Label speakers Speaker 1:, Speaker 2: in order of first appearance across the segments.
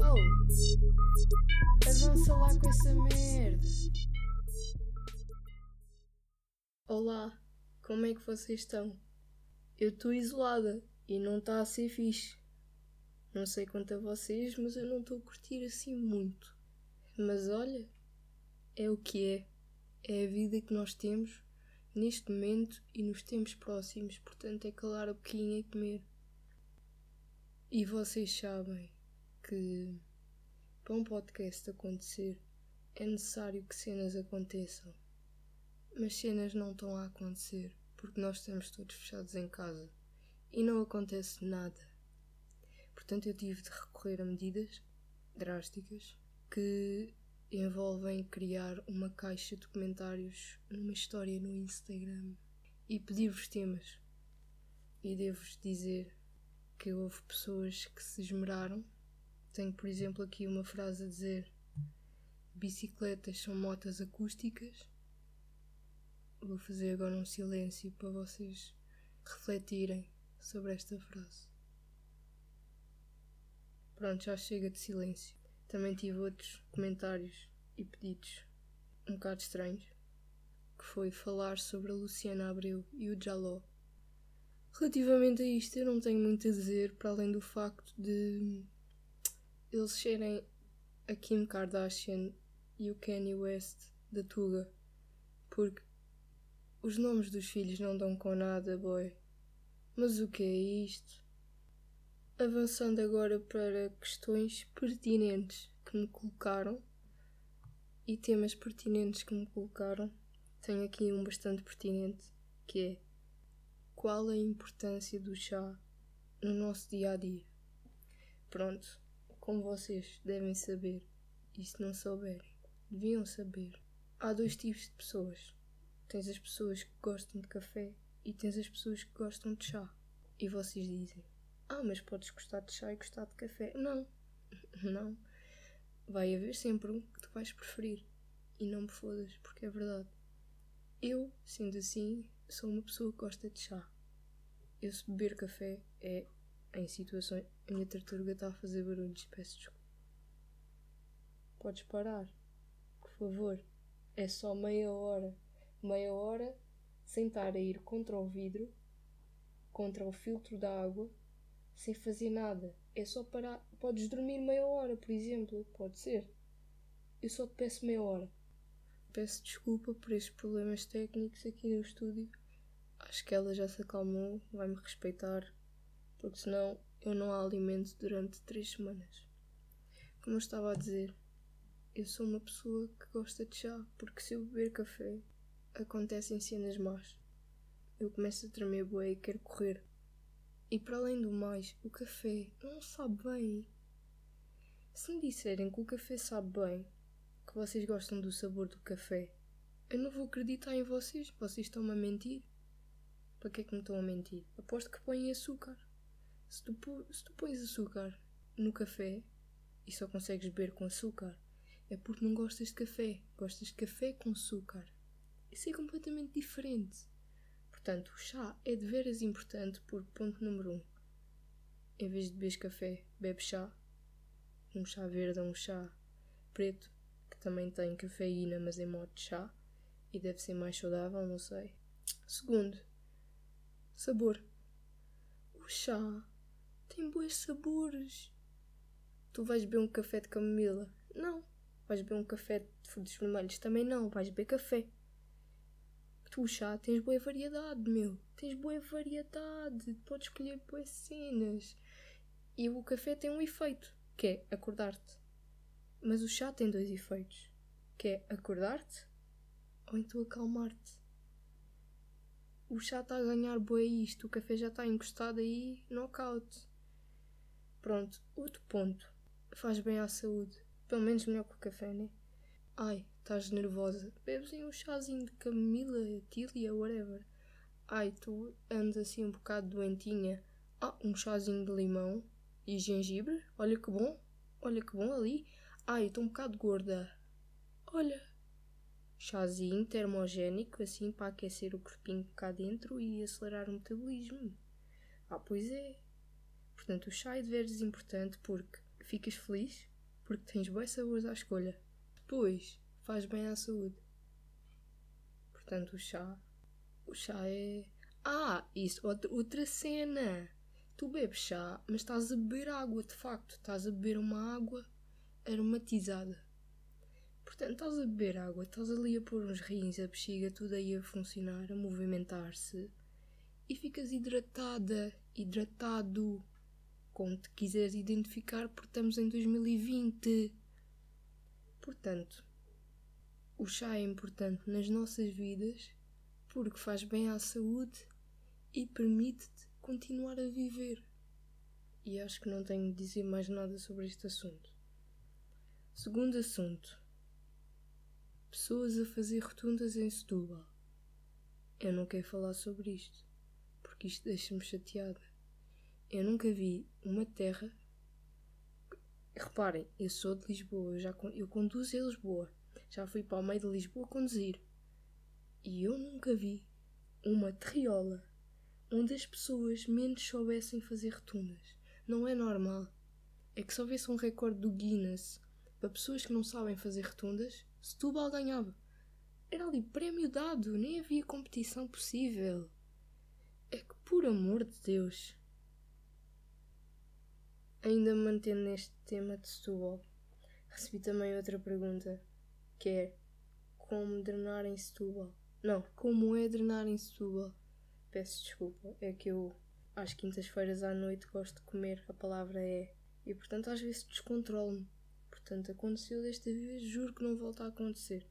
Speaker 1: Oh, avança lá com essa merda. Olá, como é que vocês estão? Eu estou isolada e não está a ser fixe. Não sei quanto a vocês, mas eu não estou a curtir assim muito. Mas olha, é o que é. É a vida que nós temos neste momento e nos tempos próximos, portanto é calar a boquinha e comer. E vocês sabem que para um podcast acontecer é necessário que cenas aconteçam. Mas cenas não estão a acontecer porque nós estamos todos fechados em casa e não acontece nada. Portanto, eu tive de recorrer a medidas drásticas que envolvem criar uma caixa de comentários numa história no Instagram e pedir-vos temas. E devo-vos dizer que houve pessoas que se esmeraram. Tenho, por exemplo, aqui uma frase a dizer: Bicicletas são motas acústicas. Vou fazer agora um silêncio para vocês refletirem sobre esta frase. Pronto, já chega de silêncio. Também tive outros comentários e pedidos um bocado estranhos, que foi falar sobre a Luciana Abreu e o Jaló. Relativamente a isto, eu não tenho muito a dizer, para além do facto de eles serem a Kim Kardashian e o Kanye West da Tuga, porque os nomes dos filhos não dão com nada, boy. Mas o que é isto? Avançando agora para questões pertinentes que me colocaram e temas pertinentes que me colocaram, tenho aqui um bastante pertinente que é qual a importância do chá no nosso dia a dia? Pronto, como vocês devem saber, e se não souberem, deviam saber, há dois tipos de pessoas. Tens as pessoas que gostam de café e tens as pessoas que gostam de chá. E vocês dizem: Ah, mas podes gostar de chá e gostar de café. Não, não. Vai haver sempre um que tu vais preferir. E não me fodas, porque é verdade. Eu, sendo assim, sou uma pessoa que gosta de chá. Eu, se beber café, é em situações. A minha tartaruga está a fazer barulhos, peço desculpa. Podes parar, por favor. É só meia hora. Meia hora sem estar a ir contra o vidro, contra o filtro da água, sem fazer nada. É só parar. Podes dormir meia hora, por exemplo. Pode ser. Eu só te peço meia hora. Peço desculpa por estes problemas técnicos aqui no estúdio. Acho que ela já se acalmou, vai-me respeitar, porque senão eu não a alimento durante três semanas. Como eu estava a dizer, eu sou uma pessoa que gosta de chá, porque se eu beber café, acontecem cenas más. Eu começo a tremer bué e quero correr. E para além do mais, o café não sabe bem. Se me disserem que o café sabe bem, que vocês gostam do sabor do café, eu não vou acreditar em vocês, vocês estão-me a mentir. Para que é que me estão a mentir? Aposto que põem açúcar. Se tu, se tu pões açúcar no café e só consegues beber com açúcar, é porque não gostas de café. Gostas de café com açúcar. Isso é completamente diferente. Portanto, o chá é de veras importante porque, ponto número um, em vez de beber café, bebe chá. Um chá verde ou um chá preto, que também tem cafeína, mas em modo de chá, e deve ser mais saudável, não sei. Segundo, sabor. O chá tem bons sabores. Tu vais beber um café de camomila? Não. Vais beber um café de frutos vermelhos? Também não. Vais beber café. Tu chá tens boa variedade, meu. Tens boa variedade. Podes escolher boas cenas. E o café tem um efeito, que é acordar-te. Mas o chá tem dois efeitos, que é acordar-te ou então acalmar-te. O chá está a ganhar boa isto, o café já está encostado aí, knockout. Pronto, outro ponto. Faz bem à saúde. Pelo menos melhor que o café, né? Ai, estás nervosa. Bebes um chazinho de camomila, tília, whatever. Ai, tu andas assim um bocado doentinha. Ah, um chazinho de limão e gengibre. Olha que bom. Olha que bom ali. Ai, estou um bocado gorda. Olha. Chazinho termogénico, assim para aquecer o corpinho cá dentro e acelerar o metabolismo. Ah, pois é. Portanto, o chá é de veras importante porque ficas feliz, porque tens boas sabores à escolha. Depois, faz bem à saúde. Portanto, o chá. O chá é. Ah, isso, outra cena! Tu bebes chá, mas estás a beber água, de facto. Estás a beber uma água aromatizada. Portanto, estás a beber água, estás ali a pôr uns rins, a bexiga, tudo aí a funcionar, a movimentar-se e ficas hidratada, hidratado, como te quiseres identificar, porque estamos em 2020. Portanto, o chá é importante nas nossas vidas porque faz bem à saúde e permite-te continuar a viver. E acho que não tenho de dizer mais nada sobre este assunto. Segundo assunto: pessoas a fazer rotundas em Setúbal. Eu não quero falar sobre isto porque isto deixa-me chateada. Eu nunca vi uma terra. Reparem, eu sou de Lisboa, eu, já, eu conduzo em Lisboa. Já fui para o meio de Lisboa conduzir. E eu nunca vi uma terriola onde as pessoas menos soubessem fazer rotundas. Não é normal. É que se houvesse um recorde do Guinness para pessoas que não sabem fazer rotundas, Setúbal ganhava. Era ali prémio dado, nem havia competição possível. É que, por amor de Deus. Ainda mantendo neste tema de Setúbal, recebi também outra pergunta, que é como drenar em Setúbal? Não, como é drenar em Setúbal? Peço desculpa, é que eu às quintas-feiras à noite gosto de comer, a palavra é, e portanto às vezes descontrolo-me. Portanto, aconteceu desta vez, juro que não volta a acontecer.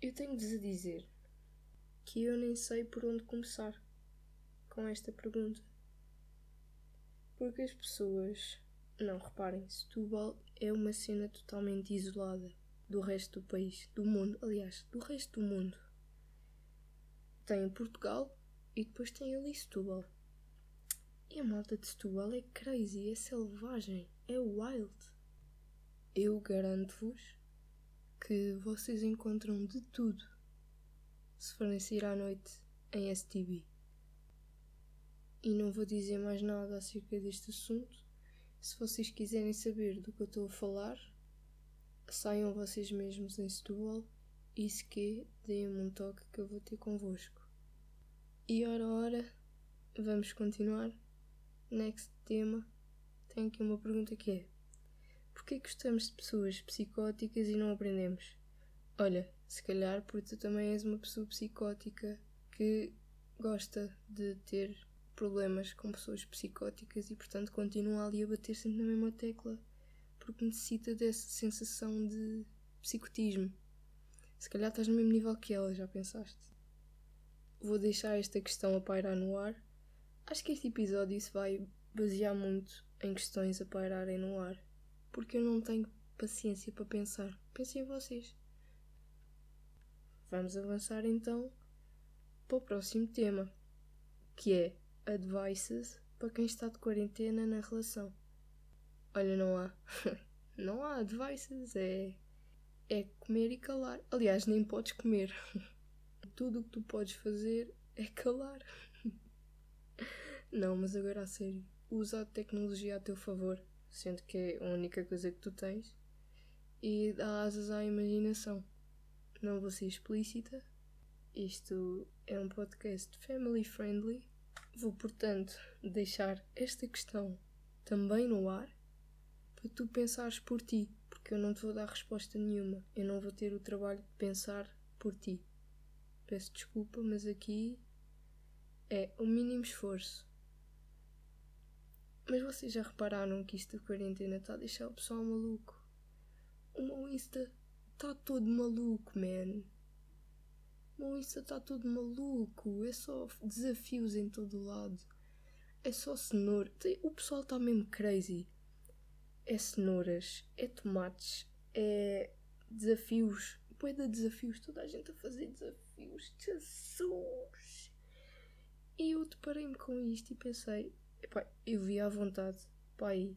Speaker 1: Eu tenho-vos a dizer que eu nem sei por onde começar com esta pergunta. Porque as pessoas. Não, reparem, Setúbal é uma cena totalmente isolada do resto do país, do mundo, aliás, do resto do mundo. Tem Portugal e depois tem ali Setúbal. E a malta de Setúbal é crazy, é selvagem, é wild. Eu garanto-vos que vocês encontram de tudo se forem sair à noite em STB. E não vou dizer mais nada acerca deste assunto. Se vocês quiserem saber do que eu estou a falar, saiam vocês mesmos em Setúbal e se que deem-me um toque que eu vou ter convosco. E ora ora, vamos continuar. Next tema. Tenho aqui uma pergunta que é Porquê gostamos de pessoas psicóticas e não aprendemos? Olha, se calhar porque tu também és uma pessoa psicótica que gosta de ter problemas com pessoas psicóticas e portanto continua ali a bater sempre na mesma tecla porque necessita dessa sensação de psicotismo. Se calhar estás no mesmo nível que ela, já pensaste? Vou deixar esta questão a pairar no ar. Acho que este episódio se vai basear muito em questões a pairarem no ar, porque eu não tenho paciência para pensar. Pensem em vocês. Vamos avançar então para o próximo tema, que é advices para quem está de quarentena na relação. Olha, não há. não há advices, é. É comer e calar. Aliás, nem podes comer. Tudo o que tu podes fazer é calar. não, mas agora a sério. Usa a tecnologia a teu favor, sendo que é a única coisa que tu tens, e dá asas à imaginação não vou ser explícita. Isto é um podcast family friendly. Vou, portanto, deixar esta questão também no ar para tu pensares por ti, porque eu não te vou dar resposta nenhuma. Eu não vou ter o trabalho de pensar por ti. Peço desculpa, mas aqui é o mínimo esforço. Mas vocês já repararam que isto da quarentena está a deixar o pessoal maluco? O meu Insta Tá todo maluco, man. Bom, isso tá todo maluco. É só desafios em todo lado. É só cenoura. O pessoal está mesmo crazy. É cenouras, é tomates, é desafios. Põe de desafios. Toda a gente a fazer desafios. Jesus! E eu deparei-me com isto e pensei, epá, eu vi à vontade, pai,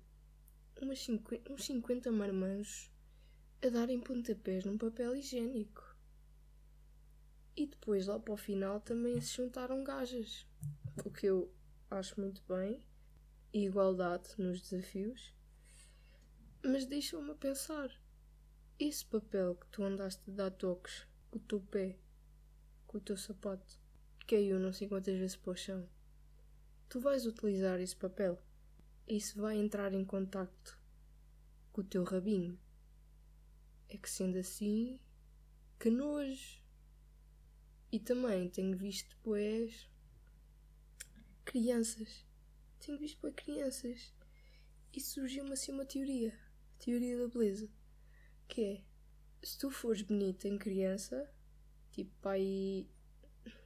Speaker 1: umas 50, uns 50 marmanjos a darem pontapés num papel higiênico. E depois, lá para o final, também se juntaram gajas. O que eu acho muito bem, e igualdade nos desafios, mas deixou-me a pensar: esse papel que tu andaste a dar toques com o teu pé, com o teu sapato, caiu não sei quantas vezes para o chão, tu vais utilizar esse papel. Isso vai entrar em contacto com o teu rabinho. É que sendo assim, que nojo. E também tenho visto pois crianças. Tenho visto pois crianças. E surgiu-me assim uma teoria. A teoria da beleza. Que é, se tu fores bonita em criança, tipo aí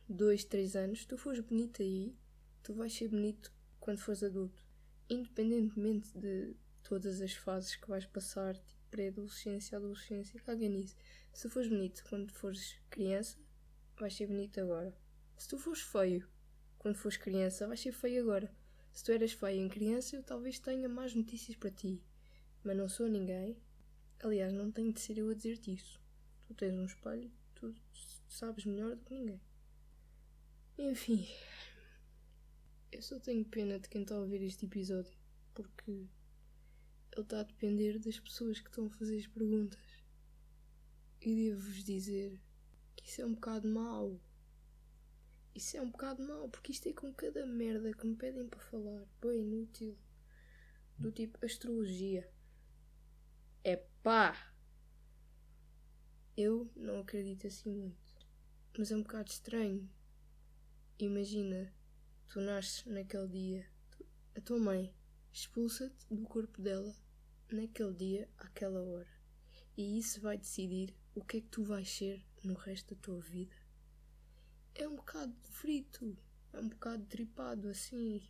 Speaker 1: dois, três anos, tu fores bonita aí, tu vais ser bonito quando fores adulto. Independentemente de todas as fases que vais passar, tipo pré-adolescência, adolescência, caga nisso. Se fores bonito quando fores criança, vais ser bonito agora. Se tu fores feio quando fores criança, vais ser feio agora. Se tu eras feio em criança, eu talvez tenha mais notícias para ti. Mas não sou ninguém. Aliás, não tenho de ser eu a dizer-te isso. Tu tens um espelho, tu sabes melhor do que ninguém. Enfim, eu só tenho pena de quem está a ouvir este episódio, porque ele está a depender das pessoas que estão a fazer as perguntas. E devo-vos dizer que isso é um bocado mau. Isso é um bocado mau, porque isto é com cada merda que me pedem para falar. Bem inútil. Do tipo astrologia. É pá! Eu não acredito assim muito. Mas é um bocado estranho. Imagina, tu nasces naquele dia, a tua mãe expulsa-te do corpo dela naquele dia, àquela hora. E isso vai decidir o que é que tu vais ser no resto da tua vida. É um bocado frito, é um bocado tripado assim.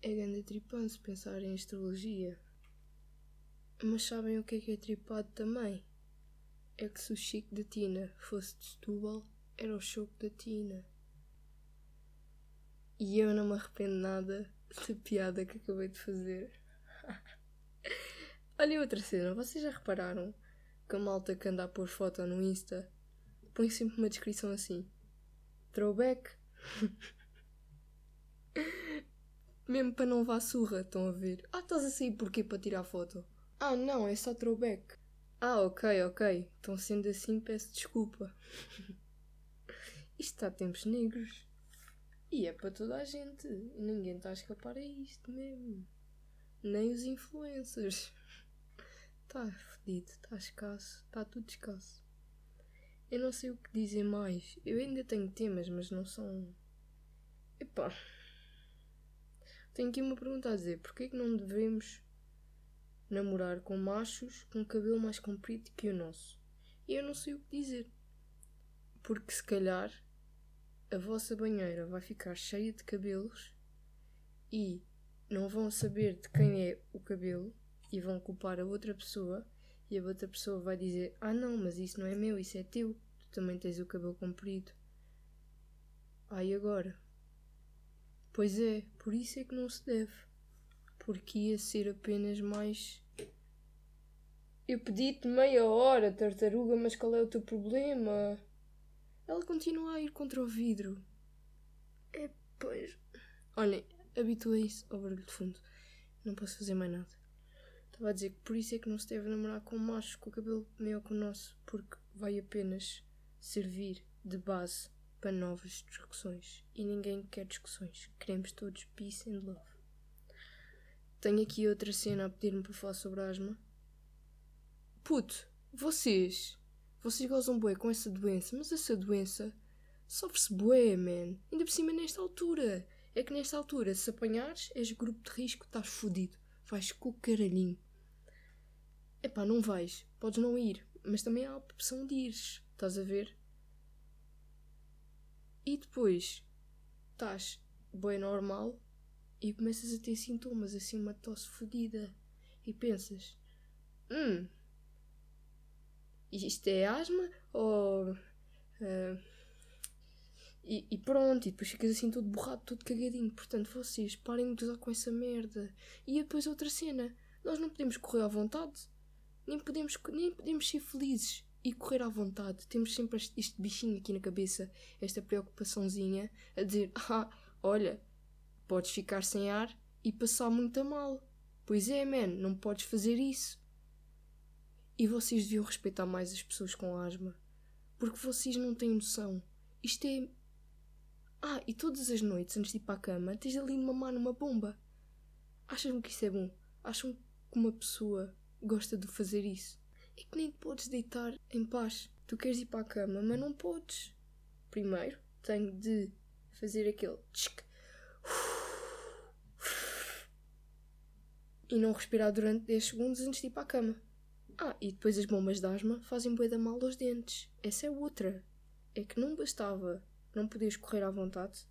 Speaker 1: É grande tripando se pensar em astrologia. Mas sabem o que é que é tripado também? É que se o Chico da Tina fosse de Setúbal, era o choco da Tina. E eu não me arrependo nada da piada que acabei de fazer. Olha outra cena, vocês já repararam que a malta que anda a pôr foto no Insta põe sempre uma descrição assim: Throwback. Mesmo para não levar surra, estão a ver? Ah, estás a sair porquê para tirar foto? Ah, não, é só throwback. Ah, ok, ok. Então sendo assim, peço desculpa. Isto está a tempos negros. E é para toda a gente. Ninguém está a escapar a isto mesmo. Nem os influencers. Está fedido, está escasso, está tudo escasso. Eu não sei o que dizer mais. Eu ainda tenho temas, mas não são. Epá. Tenho aqui uma pergunta a dizer: porquê que não devemos namorar com machos com cabelo mais comprido que o nosso? E eu não sei o que dizer. Porque se calhar a vossa banheira vai ficar cheia de cabelos e não vão saber de quem é o cabelo e vão culpar a outra pessoa e a outra pessoa vai dizer: Ah, não, mas isso não é meu, isso é teu. Tu também tens o cabelo comprido. Ai, agora? Pois é, por isso é que não se deve. Porque ia ser apenas mais. Eu pedi-te meia hora, tartaruga, mas qual é o teu problema? Ela continua a ir contra o vidro. É, pois. Olhem, habituei-se ao barulho de fundo. Não posso fazer mais nada. Estava a dizer que por isso é que não se deve namorar com machos com o cabelo maior que o nosso, porque vai apenas servir de base para novas discussões. E ninguém quer discussões. Queremos todos peace and love. Tenho aqui outra cena a pedir-me para falar sobre asma. Puto, vocês. Vocês gozam bué com essa doença, mas essa doença sofre-se bué, man. Ainda por cima nesta altura. É que nesta altura, se apanhares, és grupo de risco, estás fodido. Vais com o caralhinho. Epá, não vais. Podes não ir. Mas também há a opção de ires. Estás a ver? E depois estás bem normal e começas a ter sintomas, assim uma tosse fodida. E pensas: Hum, isto é asma? Ou. Uh, e, e, pronto, e depois ficas assim todo borrado, todo cagadinho. Portanto, vocês parem de usar com essa merda. E depois outra cena: nós não podemos correr à vontade nem podemos, nem podemos ser felizes e correr à vontade. Temos sempre este, este bichinho aqui na cabeça, esta preocupaçãozinha, a dizer: Ah, olha, podes ficar sem ar e passar muito a mal. Pois é, man, não podes fazer isso. E vocês deviam respeitar mais as pessoas com asma. Porque vocês não têm noção. Isto é. Ah, e todas as noites, antes de ir para a cama, tens ali de mamar numa bomba. Acham que isso é bom? Acham que uma pessoa gosta de fazer isso? É que nem te podes deitar em paz. Tu queres ir para a cama, mas não podes. Primeiro, tenho de fazer aquele tchic, e não respirar durante 10 segundos antes de ir para a cama. Ah, e depois as bombas de asma fazem bué da mal aos dentes. Essa é outra. É que não bastava não poderes correr à vontade,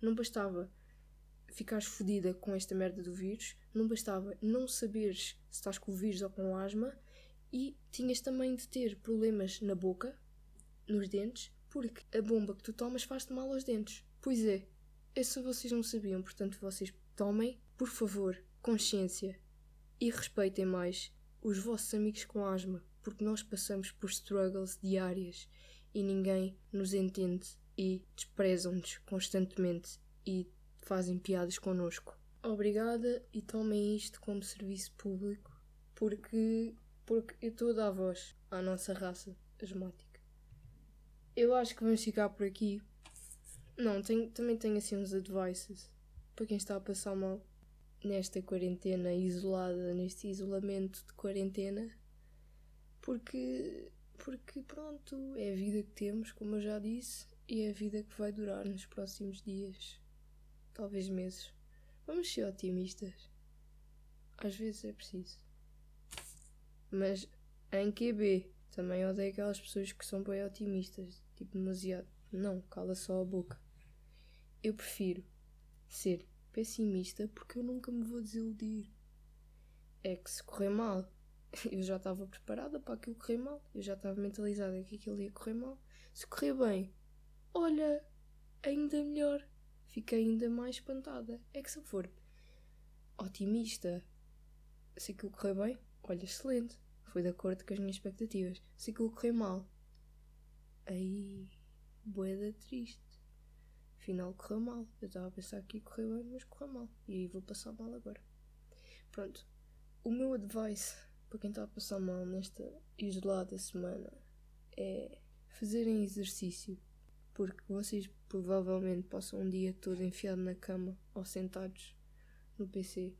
Speaker 1: não bastava ficares fodida com esta merda do vírus, não bastava não saberes se estás com o vírus ou com asma e tinhas também de ter problemas na boca, nos dentes, porque a bomba que tu tomas faz-te mal aos dentes. Pois é, isso vocês não sabiam, portanto vocês tomem, por favor, consciência e respeitem mais os vossos amigos com asma, porque nós passamos por struggles diárias e ninguém nos entende e desprezam-nos constantemente e fazem piadas connosco. Obrigada e tomem isto como serviço público porque, porque eu estou a dar voz à nossa raça asmática. Eu acho que vamos ficar por aqui. Não, tenho, também tenho assim uns advices para quem está a passar mal nesta quarentena isolada, neste isolamento de quarentena, porque, porque pronto, é a vida que temos, como eu já disse, e é a vida que vai durar nos próximos dias, talvez meses. Vamos ser otimistas. Às vezes é preciso. Mas em QB também odeio aquelas pessoas que são bem otimistas, tipo demasiado. Não, cala só a boca. Eu prefiro ser pessimista porque eu nunca me vou desiludir. É que se correr mal, eu já estava preparada para aquilo correr mal, eu já estava mentalizada que aquilo ia correr mal. Se correr bem, olha, ainda melhor. Fiquei ainda mais espantada. É que se eu for otimista, se aquilo correr bem, olha, excelente. Foi de acordo com as minhas expectativas. Se aquilo correr mal, aí, boeda triste. Afinal, correu mal. Eu estava a pensar que ia correr bem, mas correu mal. E aí vou passar mal agora. Pronto. O meu advice para quem está a passar mal nesta isolada semana é fazerem exercício porque vocês provavelmente passam um dia todo enfiado na cama ou sentados no PC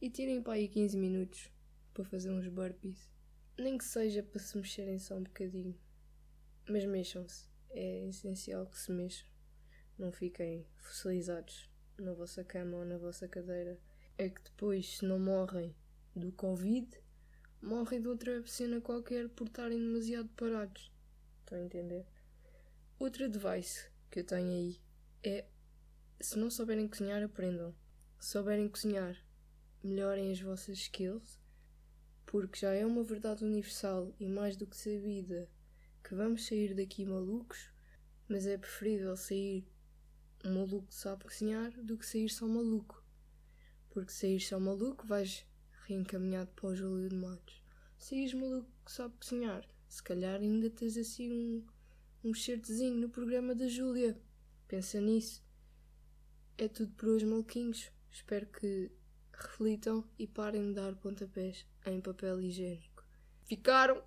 Speaker 1: e tirem para aí 15 minutos para fazer uns burpees. Nem que seja para se mexerem só um bocadinho. Mas mexam-se. É essencial que se mexam. Não fiquem fossilizados na vossa cama ou na vossa cadeira. É que depois, se não morrem do Covid, morrem de outra cena qualquer por estarem demasiado parados. Estão a entender? Outro device que eu tenho aí é: se não souberem cozinhar, aprendam. Se souberem cozinhar, melhorem as vossas skills, porque já é uma verdade universal e mais do que sabida que vamos sair daqui malucos, mas é preferível sair um maluco que sabe cozinhar do que sair só maluco. Porque sair só maluco vais reencaminhado para o Júlio de Matos. Saís maluco que sabe cozinhar, se calhar ainda tens assim um um certezinho no programa da Júlia. Pensa nisso. É tudo por hoje, maluquinhos. Espero que reflitam e parem de dar pontapés em papel higiênico. Ficaram!